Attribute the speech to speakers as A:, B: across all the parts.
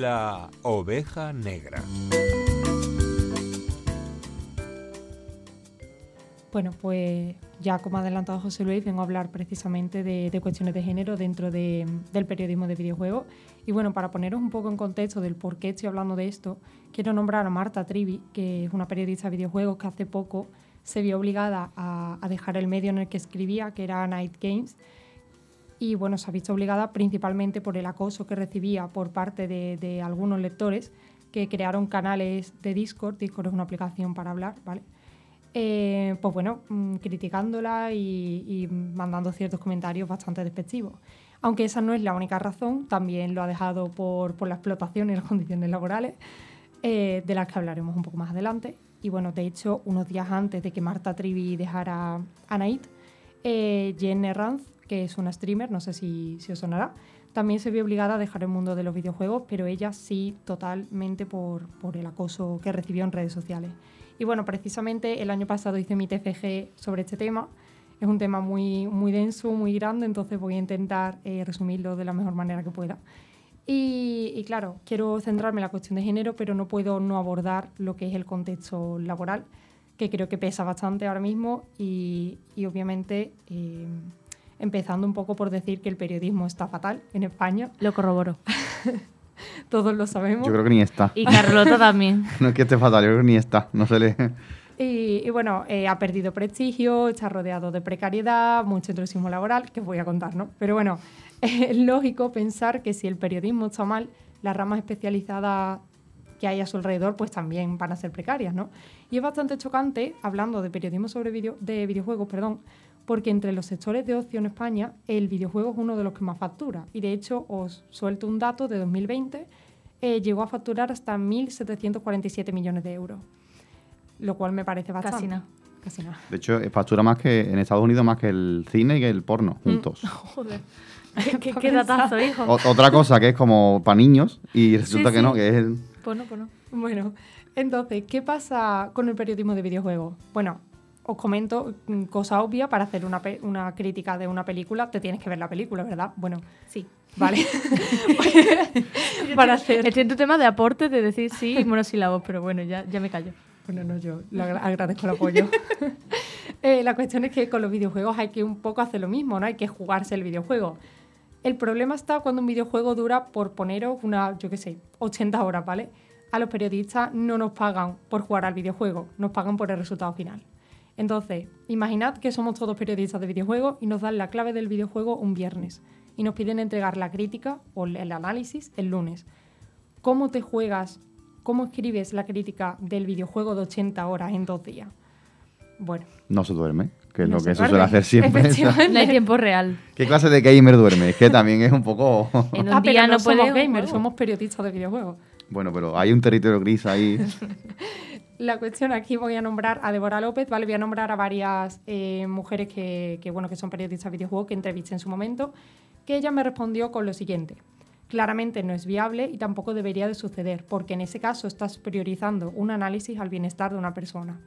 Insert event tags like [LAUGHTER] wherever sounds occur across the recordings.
A: La oveja negra.
B: Bueno, pues ya como ha adelantado José Luis, vengo a hablar precisamente de, cuestiones de género dentro del periodismo de videojuegos. Y bueno, para poneros un poco en contexto del por qué estoy hablando de esto, quiero nombrar a Marta Trivi, que es una periodista de videojuegos que hace poco se vio obligada a, dejar el medio en el que escribía, que era Night Games. Y bueno, se ha visto obligada principalmente por el acoso que recibía por parte de, de algunos lectores que crearon canales de Discord. Discord es una aplicación para hablar, ¿vale? Eh, pues bueno, mm, criticándola y, mandando ciertos comentarios bastante despectivos. Aunque esa no es la única razón, también lo ha dejado por, la explotación y las [LAUGHS] condiciones laborales, eh, de las que hablaremos un poco más adelante. Y bueno, de hecho, unos días antes de que Marta Trivi dejara a Night, eh, Jen Ranz, que es una streamer, no sé si, si os sonará, también se vio obligada a dejar el mundo de los videojuegos, pero ella sí totalmente por, por el acoso que recibió en redes sociales. Y bueno, precisamente el año pasado hice mi TFG sobre este tema. Es un tema muy, muy denso, muy grande, entonces voy a intentar eh, resumirlo de la mejor manera que pueda. Y, claro, quiero centrarme en la cuestión de género, pero no puedo no abordar lo que es el contexto laboral, que creo que pesa bastante ahora mismo y, obviamente eh, empezando un poco por decir que el periodismo está fatal en España.
C: Lo corroboro. [LAUGHS]
B: todos lo sabemos.
D: Yo creo que ni está.
C: Y Carlota también. [LAUGHS]
D: no es que esté fatal, yo creo que ni está, no se le...
B: Y, bueno, eh, ha perdido prestigio, está rodeado de precariedad, mucho intrusismo laboral, que voy a contar, ¿no? Pero bueno, [LAUGHS] es lógico pensar que si el periodismo está mal, las ramas especializadas que hay a su alrededor pues también van a ser precarias, ¿no? Y es bastante chocante, hablando de periodismo sobre video, de videojuegos, perdón, porque entre los sectores de ocio en España el videojuego es uno de los que más factura. Y de hecho os suelto un dato de 2020, eh, llegó a facturar hasta 1.747 millones de euros, lo cual me parece bastante.
C: Casi nada.
B: Casi nada.
D: De hecho, factura más que en Estados Unidos más que el cine y el porno mm. juntos. [LAUGHS]
C: Joder. [LAUGHS] ¿Qué, datazo, hijo?
D: otra cosa que es como para niños y resulta que no, que es el...
C: Pues no, pues no.
B: Bueno, entonces, ¿qué pasa con el periodismo de videojuegos? Bueno, os comento mm, cosa obvia, para hacer una, una, crítica de una película te tienes que ver la película, ¿verdad? Bueno,
C: sí.
B: Vale. [LAUGHS] [LAUGHS]
C: para hacer... Estoy en tu tema de aporte, de decir sí y monosílabos, pero bueno, ya, ya me callo.
B: Bueno, no, yo le agradezco el apoyo. [LAUGHS] Eh, la cuestión es que con los videojuegos hay que un poco hacer lo mismo, ¿no? Hay que jugarse el videojuego. El problema está cuando un videojuego dura, por poneros una, yo qué sé, 80 horas, ¿vale? A los periodistas no nos pagan por jugar al videojuego, nos pagan por el resultado final. Entonces, imaginad que somos todos periodistas de videojuegos y nos dan la clave del videojuego un viernes y nos piden entregar la crítica o el análisis el lunes. ¿Cómo te juegas, cómo escribes la crítica del videojuego de 80 horas en dos días? Bueno.
D: No se duerme, que es lo que se suele hacer siempre.
C: no hay tiempo real.
D: ¿Qué clase de gamer duerme? Es que también es un poco...
B: en un ah, día no, somos gamers, somos periodistas de videojuegos.
D: Bueno, pero hay un territorio gris ahí. [LAUGHS]
B: La cuestión aquí voy a nombrar a Débora López, ¿vale? Voy a nombrar a varias eh, mujeres que, bueno, que son periodistas de videojuegos que entrevisté en su momento, que ella me respondió con lo siguiente. Claramente no es viable y tampoco debería de suceder, porque en ese caso estás priorizando un análisis al bienestar de una persona.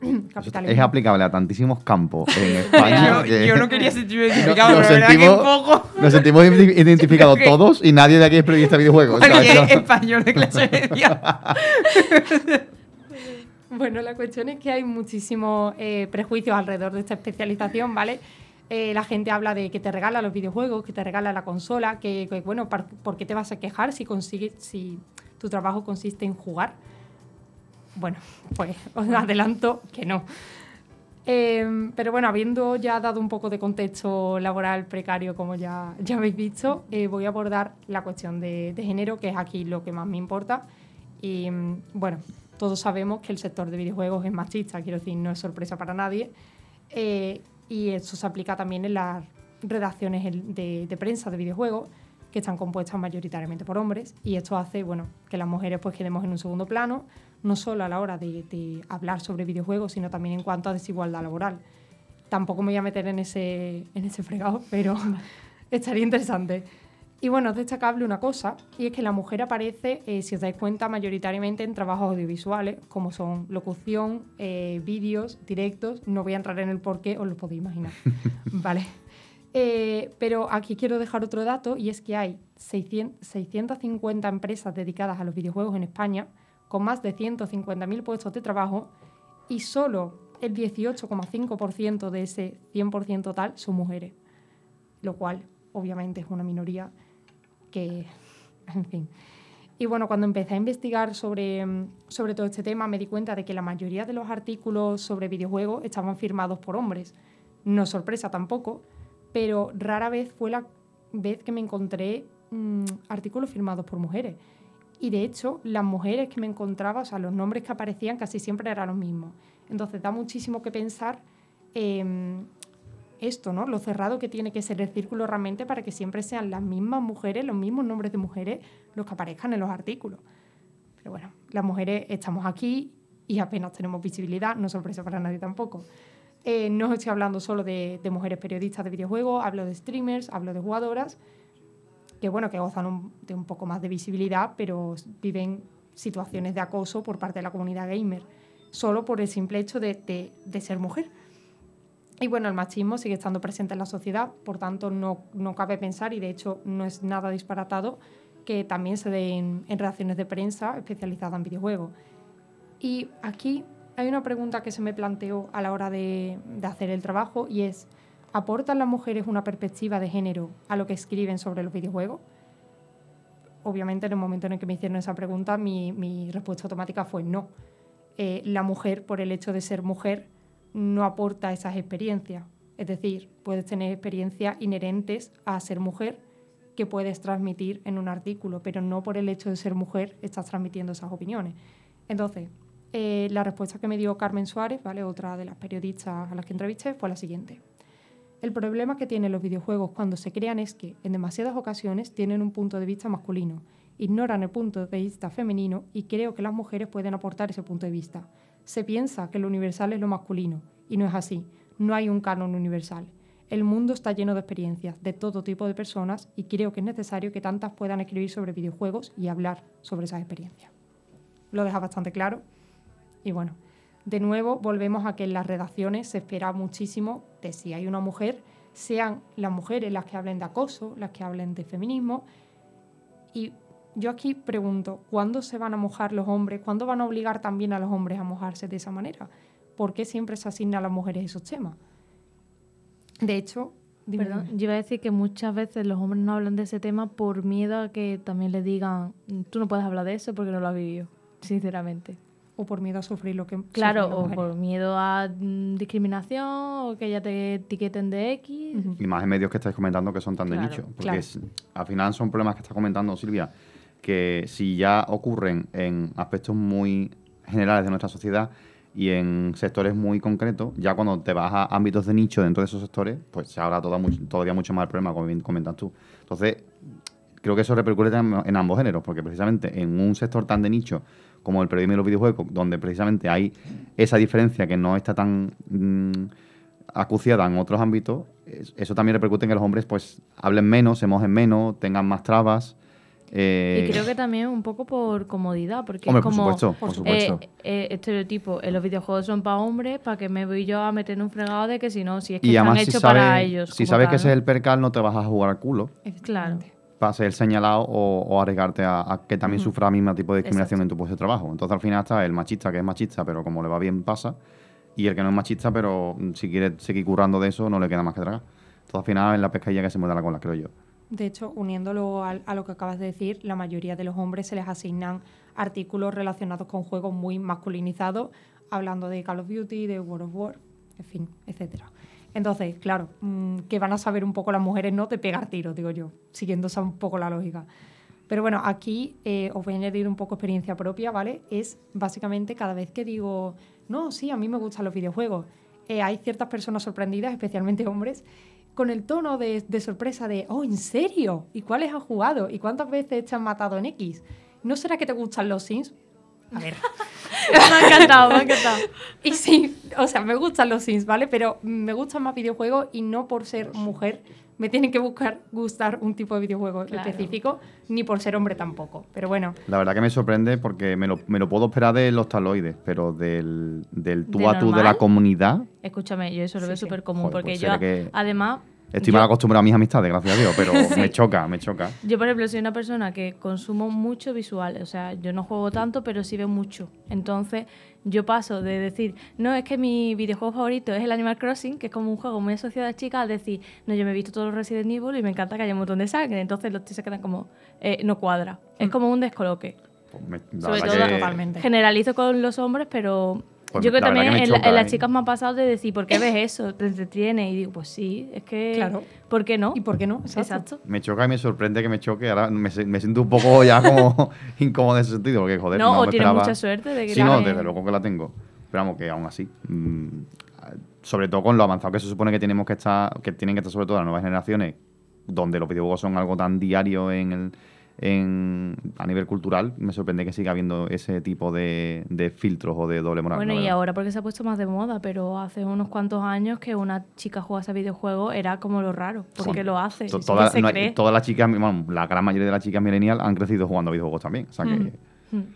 B: [CLEARS THROAT]
D: es aplicable a tantísimos campos en [LAUGHS] España.
E: yo, no quería sentirme [LAUGHS] identificado, nos, pero sentimos, que poco.
D: Nos sentimos [LAUGHS] identificados todos y nadie de aquí es periodista de videojuegos.
E: español de clase media.
B: Bueno, la cuestión es que hay muchísimos eh, prejuicios alrededor de esta especialización, ¿vale? Eh, la gente habla de que te regala los videojuegos, que te regala la consola, que, bueno, ¿por qué te vas a quejar si consigues, si tu trabajo consiste en jugar? Bueno, pues [LAUGHS] os adelanto que no. Em, pero bueno, habiendo ya dado un poco de contexto laboral precario, como ya, ya habéis visto, eh, voy a abordar la cuestión de, de, género, que es aquí lo que más me importa. Y mm, bueno, todos sabemos que el sector de videojuegos es machista, quiero decir, no es sorpresa para nadie. Eh, y eso se aplica también en las redacciones de, prensa de videojuegos, que están compuestas mayoritariamente por hombres. Y esto hace bueno, que las mujeres pues, quedemos en un segundo plano, no solo a la hora de, hablar sobre videojuegos, sino también en cuanto a desigualdad laboral. Tampoco me voy a meter en ese, en ese fregado, pero [LAUGHS] estaría interesante. Y bueno, es destacable una cosa, y es que la mujer aparece, eh, si os dais cuenta, mayoritariamente en trabajos audiovisuales, como son locución, eh, vídeos, directos. No voy a entrar en el por qué, os lo podéis imaginar. [LAUGHS] vale. Eh, pero aquí quiero dejar otro dato y es que hay 600, 650 empresas dedicadas a los videojuegos en España con más de 150.000 puestos de trabajo y solo el 18,5% de ese 100% total son mujeres, lo cual obviamente es una minoría en fin. Y bueno, cuando empecé a investigar sobre, sobre todo este tema me di cuenta de que la mayoría de los artículos sobre videojuegos estaban firmados por hombres. No sorpresa tampoco, pero rara vez fue la vez que me encontré mm, artículos firmados por mujeres. Y de hecho, las mujeres que me encontraba, o sea, los nombres que aparecían casi siempre eran los mismos. Entonces da muchísimo que pensar em, esto, ¿no? Lo cerrado que tiene que ser el círculo realmente para que siempre sean las mismas mujeres, los mismos nombres de mujeres, los que aparezcan en los artículos. Pero bueno, las mujeres estamos aquí y apenas tenemos visibilidad, no sorpresa para nadie tampoco. Eh, no estoy hablando solo de, mujeres periodistas de videojuegos, hablo de streamers, hablo de jugadoras, que bueno, que gozan de un poco más de visibilidad, pero viven situaciones de acoso por parte de la comunidad gamer, solo por el simple hecho de, ser mujer. Y bueno, el machismo sigue estando presente en la sociedad, por tanto no, no cabe pensar, y de hecho no es nada disparatado, que también se den en redacciones de prensa especializadas en videojuegos. Y aquí hay una pregunta que se me planteó a la hora de, hacer el trabajo y es, ¿aportan las mujeres una perspectiva de género a lo que escriben sobre los videojuegos? Obviamente en el momento en el que me hicieron esa pregunta mi, respuesta automática fue no. Eh, la mujer, por el hecho de ser mujer, no aporta esas experiencias. Es decir, puedes tener experiencias inherentes a ser mujer que puedes transmitir en un artículo, pero no por el hecho de ser mujer estás transmitiendo esas opiniones. Entonces, eh, la respuesta que me dio Carmen Suárez, ¿vale? otra de las periodistas a las que entrevisté, fue la siguiente. El problema que tienen los videojuegos cuando se crean es que, en demasiadas ocasiones, tienen un punto de vista masculino, ignoran el punto de vista femenino y creo que las mujeres pueden aportar ese punto de vista. Se piensa que lo universal es lo masculino, y no es así. No hay un canon universal. El mundo está lleno de experiencias de todo tipo de personas y creo que es necesario que tantas puedan escribir sobre videojuegos y hablar sobre esas experiencias. Lo deja bastante claro y bueno, de nuevo volvemos a que en las redacciones se espera muchísimo de si hay una mujer, sean las mujeres las que hablen de acoso, las que hablen de feminismo. Y yo aquí pregunto, ¿cuándo se van a mojar los hombres? ¿Cuándo van a obligar también a los hombres a mojarse de esa manera? ¿Por qué siempre se asigna a las mujeres esos temas? De hecho,
C: Perdón, yo iba a decir que muchas veces los hombres no hablan de ese tema por miedo a que también les digan, tú no puedes hablar de eso porque no lo has vivido, sinceramente.
B: O por miedo a sufrir lo que
C: claro o por miedo a mm, discriminación o que ya te etiqueten de X.
D: Y más en medios que estáis comentando que son tan de nicho porque al final son problemas que está comentando Silvia que si ya ocurren en aspectos muy generales de nuestra sociedad y en sectores muy concretos, ya cuando te vas a ámbitos de nicho dentro de esos sectores, pues se habla todavía mucho más el problema, como comentas tú. Entonces, creo que eso repercute en ambos géneros, porque precisamente en un sector tan de nicho como el periodismo y los videojuegos, donde precisamente hay esa diferencia que no está tan mm, acuciada en otros ámbitos, eso también repercute en que los hombres pues hablen menos, se mojen menos, tengan más trabas.
C: Eh, y creo que también un poco por comodidad, porque es como
D: por supuesto,
C: eh, eh, estereotipo, los videojuegos son para hombres, para que me voy yo a meter en un fregado de que si no, si es que están hechos para ellos.
D: Si sabes que ese es el percal, no te vas a jugar al culo.
C: Claro
D: para ser señalado o, arriesgarte a, que también sufra el mismo tipo de discriminación en tu puesto de trabajo. Entonces al final está el machista que es machista, pero como le va bien pasa, y el que no es machista, pero si quiere seguir currando de eso, no le queda más que tragar. Entonces al final es la pescadilla que se muerde la cola, creo yo.
B: De hecho, uniéndolo a, lo que acabas de decir, la mayoría de los hombres se les asignan artículos relacionados con juegos muy masculinizados, hablando de Call of Duty, de World of War, en fin, etcétera. Entonces, claro, mm, que van a saber un poco las mujeres no de pegar tiros, digo yo, siguiendo un poco la lógica. Pero bueno, aquí eh, os voy a añadir un poco experiencia propia, ¿vale? Es básicamente cada vez que digo, no, sí, a mí me gustan los videojuegos, eh, hay ciertas personas sorprendidas, especialmente hombres, con el tono de, sorpresa de, oh, ¿en serio? ¿Y cuáles has jugado? ¿Y cuántas veces te han matado en X? ¿No será que te gustan los Sims? A ver. [LAUGHS]
C: me ha encantado, me ha encantado.
B: Y sí, o sea, me gustan los Sims, ¿vale? Pero me gustan más videojuegos y no por ser mujer me tienen que buscar gustar un tipo de videojuego específico, ni por ser hombre tampoco. Pero bueno.
D: La verdad que me sorprende porque me lo, me lo puedo esperar de los taloides, pero del, del tú a tú de la comunidad.
C: Escúchame, yo eso lo veo súper común porque pues yo, además,
D: Estoy mal acostumbrado a mis amistades, gracias a Dios, pero [LAUGHS] me choca, me choca.
C: Yo, por ejemplo, soy una persona que consumo mucho visual. O sea, yo no juego tanto, pero sí veo mucho. Entonces, yo paso de decir, no, es que mi videojuego favorito es el Animal Crossing, que es como un juego muy asociado a chicas, a decir, no, yo me he visto todos los Resident Evil y me encanta que haya un montón de sangre. Entonces, los tíos se quedan como, eh, no cuadra. Es mm. como un descoloque. Pues me, Sobre todo, totalmente. Generalizo con los hombres, pero pues yo creo que también en, las chicas me ha pasado de decir, ¿por qué ves eso? ¿Te entretiene? Y digo, pues sí, es que. Claro. ¿Por qué no?
B: ¿Y por qué no?
C: Exacto.
D: Me choca y me sorprende que me choque. Ahora me, siento un poco ya como [LAUGHS] incómodo en ese sentido, porque joder,
C: no, no o tienes mucha suerte de que
D: Sí, no, desde luego que la tengo. Pero vamos, que aún así. Mm, sobre todo con lo avanzado que se supone que tenemos que estar, que tienen que estar sobre todo las nuevas generaciones, donde los videojuegos son algo tan diario en el en, a nivel cultural, me sorprende que siga habiendo ese tipo de, de filtros o de doble moral.
C: Bueno, y ahora porque se ha puesto más de moda, pero hace unos cuantos años que una chica jugase a videojuegos era como lo raro, porque lo hace.
D: todas las chicas, bueno, la gran mayoría de las chicas millennial han crecido jugando a videojuegos también. O sea que... Mm,
C: mm.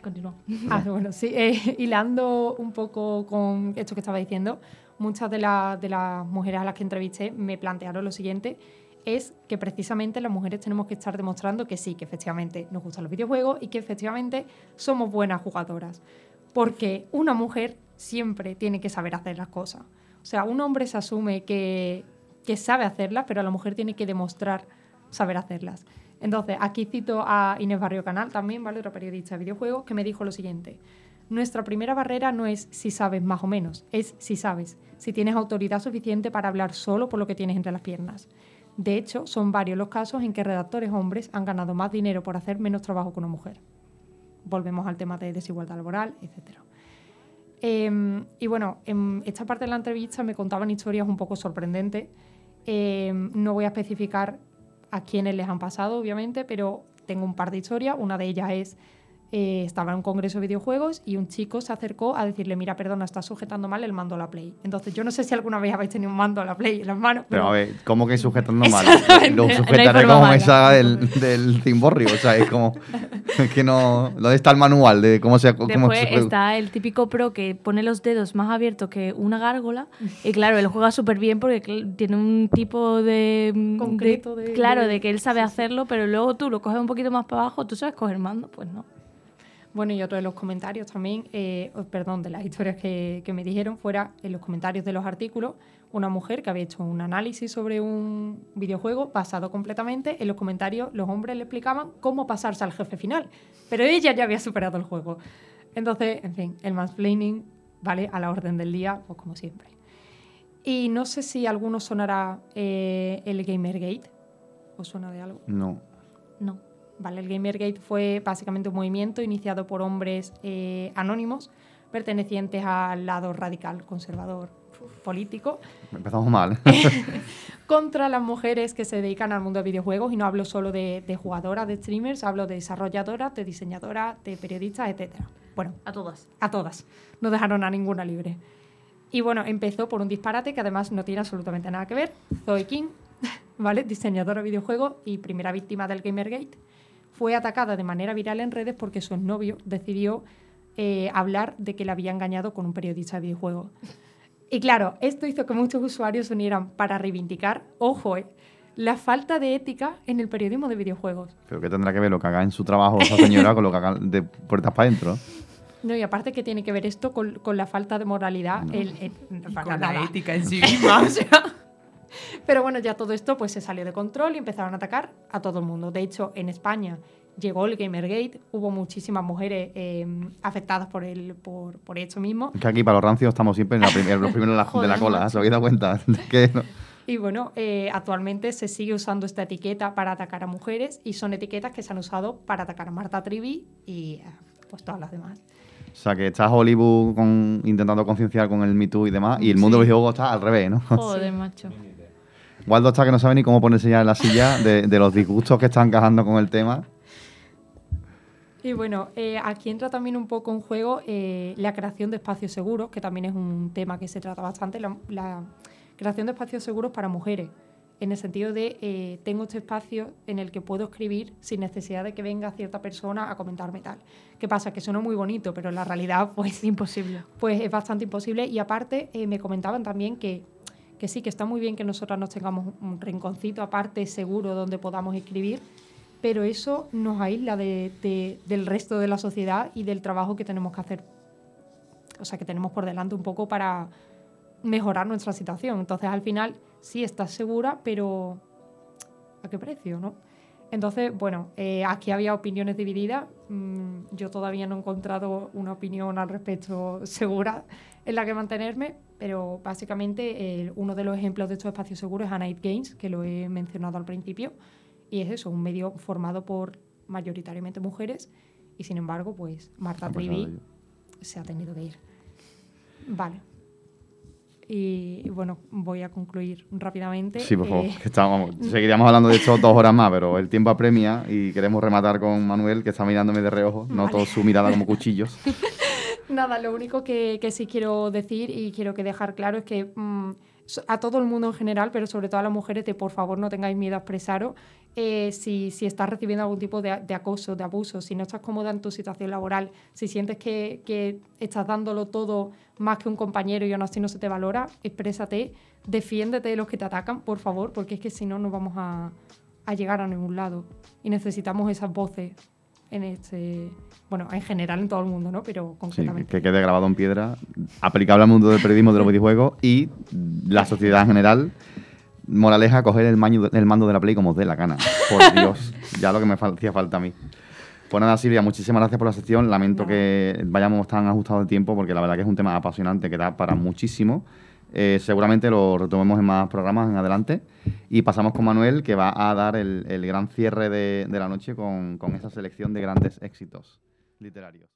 C: Continúa. [LAUGHS]
B: Ah, bueno, sí, eh, hilando un poco con esto que estaba diciendo, muchas de, de las mujeres a las que entrevisté me plantearon lo siguiente es que precisamente las mujeres tenemos que estar demostrando que sí, que efectivamente nos gustan los videojuegos y que efectivamente somos buenas jugadoras. Porque una mujer siempre tiene que saber hacer las cosas. O sea, un hombre se asume que, que sabe hacerlas, pero la mujer tiene que demostrar saber hacerlas. Entonces, aquí cito a Inés Barrio Canal también, ¿vale? Otra periodista de videojuegos, que me dijo lo siguiente. Nuestra primera barrera no es si sabes más o menos, es si sabes, si tienes autoridad suficiente para hablar solo por lo que tienes entre las piernas. De hecho, son varios los casos en que redactores hombres han ganado más dinero por hacer menos trabajo que una mujer. Volvemos al tema de desigualdad laboral, etc. Em, y bueno, en esta parte de la entrevista me contaban historias un poco sorprendentes. Em, no voy a especificar a quiénes les han pasado, obviamente, pero tengo un par de historias. Una de ellas es eh, estaba en un congreso de videojuegos y un chico se acercó a decirle, mira, perdona, estás sujetando mal el mando a la Play. Entonces, yo no sé si alguna vez habéis tenido un mando a la Play en las manos.
D: Pero, a ver, ¿cómo que sujetando mal? Lo sujetaré como esa del, del cimborrio. O sea, es como es que no... ¿Dónde está el manual de cómo se... Cómo
C: Después está el típico pro que pone los dedos más abiertos que una gárgola y claro, él juega súper bien porque tiene un tipo de...
B: Concreto de,
C: Claro, de, que él sabe hacerlo, pero luego tú lo coges un poquito más para abajo, tú sabes coger mando, pues no.
B: Bueno, y otro de los comentarios también, eh, perdón, de las historias que, me dijeron, fuera en los comentarios de los artículos, una mujer que había hecho un análisis sobre un videojuego basado completamente en los comentarios, los hombres le explicaban cómo pasarse al jefe final, pero ella ya había superado el juego. Entonces, en fin, el mansplaining, ¿vale? A la orden del día, pues como siempre. Y no sé si alguno sonará eh, el Gamergate. ¿Os suena de algo?
D: No.
C: No.
B: ¿Vale? El Gamergate fue básicamente un movimiento iniciado por hombres eh, anónimos pertenecientes al lado radical conservador político.
D: Empezamos mal. [LAUGHS]
B: contra las mujeres que se dedican al mundo de videojuegos y no hablo solo de, jugadoras, de streamers, hablo de desarrolladoras, de diseñadoras, de periodistas, etc. Bueno,
C: a todas.
B: A todas. No dejaron a ninguna libre. Y bueno, empezó por un disparate que además no tiene absolutamente nada que ver. Zoe King, [LAUGHS] ¿vale? Diseñadora de videojuegos y primera víctima del Gamergate fue atacada de manera viral en redes porque su novio decidió eh, hablar de que la había engañado con un periodista de videojuegos. Y claro, esto hizo que muchos usuarios se unieran para reivindicar, ojo, eh, la falta de ética en el periodismo de videojuegos.
D: Pero ¿qué tendrá que ver lo que haga en su trabajo esa señora con lo que haga de puertas para adentro? [LAUGHS]
B: No, y aparte que tiene que ver esto con, la falta de moralidad.
E: con la ética en sí [LAUGHS] misma. o sea. [LAUGHS]
B: Pero bueno, ya todo esto pues se salió de control y empezaron a atacar a todo el mundo. De hecho, en España llegó el Gamergate, hubo muchísimas mujeres em, afectadas por, el, por, por esto mismo.
D: que aquí para los rancios estamos siempre en la los primeros [LAUGHS] de la, de la cola, ¿se habéis dado cuenta? [LAUGHS]
B: Y bueno, eh, actualmente se sigue usando esta etiqueta para atacar a mujeres y son etiquetas que se han usado para atacar a Marta Trivi y eh, pues todas las demás.
D: O sea, que está Hollywood intentando concienciar con el Me Too y demás, y el mundo de los está al revés, ¿no?
C: Joder, macho.
D: Waldo está que no sabe ni cómo ponerse ya en la silla de, los disgustos que están encajando con el tema.
B: Y bueno, eh, aquí entra también un poco en juego eh, la creación de espacios seguros, que también es un tema que se trata bastante, la, creación de espacios seguros para mujeres, en el sentido de eh, tengo este espacio en el que puedo escribir sin necesidad de que venga cierta persona a comentarme tal. ¿Qué pasa? Que suena muy bonito, pero en la realidad pues
C: imposible.
B: Pues es bastante imposible y aparte me comentaban también que que sí, que está muy bien que nosotras nos tengamos un rinconcito aparte seguro donde podamos escribir, pero eso nos aísla de, del resto de la sociedad y del trabajo que tenemos que hacer, o sea, que tenemos por delante un poco para mejorar nuestra situación. Entonces, al final, sí estás segura, pero ¿a qué precio, no? Entonces, bueno, eh, aquí había opiniones divididas. Mm, yo todavía no he encontrado una opinión al respecto segura en la que mantenerme, pero básicamente uno de los ejemplos de estos espacios seguros es A Night Games, que lo he mencionado al principio, y es eso, un medio formado por mayoritariamente mujeres, y sin embargo, pues Marta Trivi se ha tenido que ir. Vale. Y, bueno, voy a concluir rápidamente.
D: Sí, por favor, eh, estábamos, [LAUGHS] seguiríamos hablando de esto dos horas más, pero el tiempo apremia y queremos rematar con Manuel, que está mirándome de reojo, no noto su mirada como cuchillos. [LAUGHS]
B: Nada, lo único que, que, sí quiero decir y quiero que dejar claro es que mm, a todo el mundo en general, pero sobre todo a las mujeres, de por favor no tengáis miedo a expresaros eh, si, si, estás recibiendo algún tipo de, de, acoso, de abuso, si no estás cómoda en tu situación laboral, si sientes que, que, estás dándolo todo más que un compañero y aún así no se te valora, exprésate, defiéndete de los que te atacan, por favor, porque es que si no, no vamos a, a llegar a ningún lado. Y necesitamos esas voces en este bueno, en general en todo el mundo, ¿no? Pero concretamente.
D: Sí, que quede grabado en piedra, aplicable al mundo del periodismo de los [LAUGHS] videojuegos y la sociedad en general. Moraleja, coger el, el mando de la Play como os dé la gana. Por [LAUGHS] Dios, ya lo que me hacía falta a mí. Pues nada, Silvia, muchísimas gracias por la sección. Lamento que vayamos tan ajustados de tiempo porque la verdad que es un tema apasionante que da para muchísimo. Eh, seguramente lo retomemos en más programas en adelante. Y pasamos con Manuel, que va a dar el, gran cierre de, la noche con, con esa selección de grandes éxitos literarios.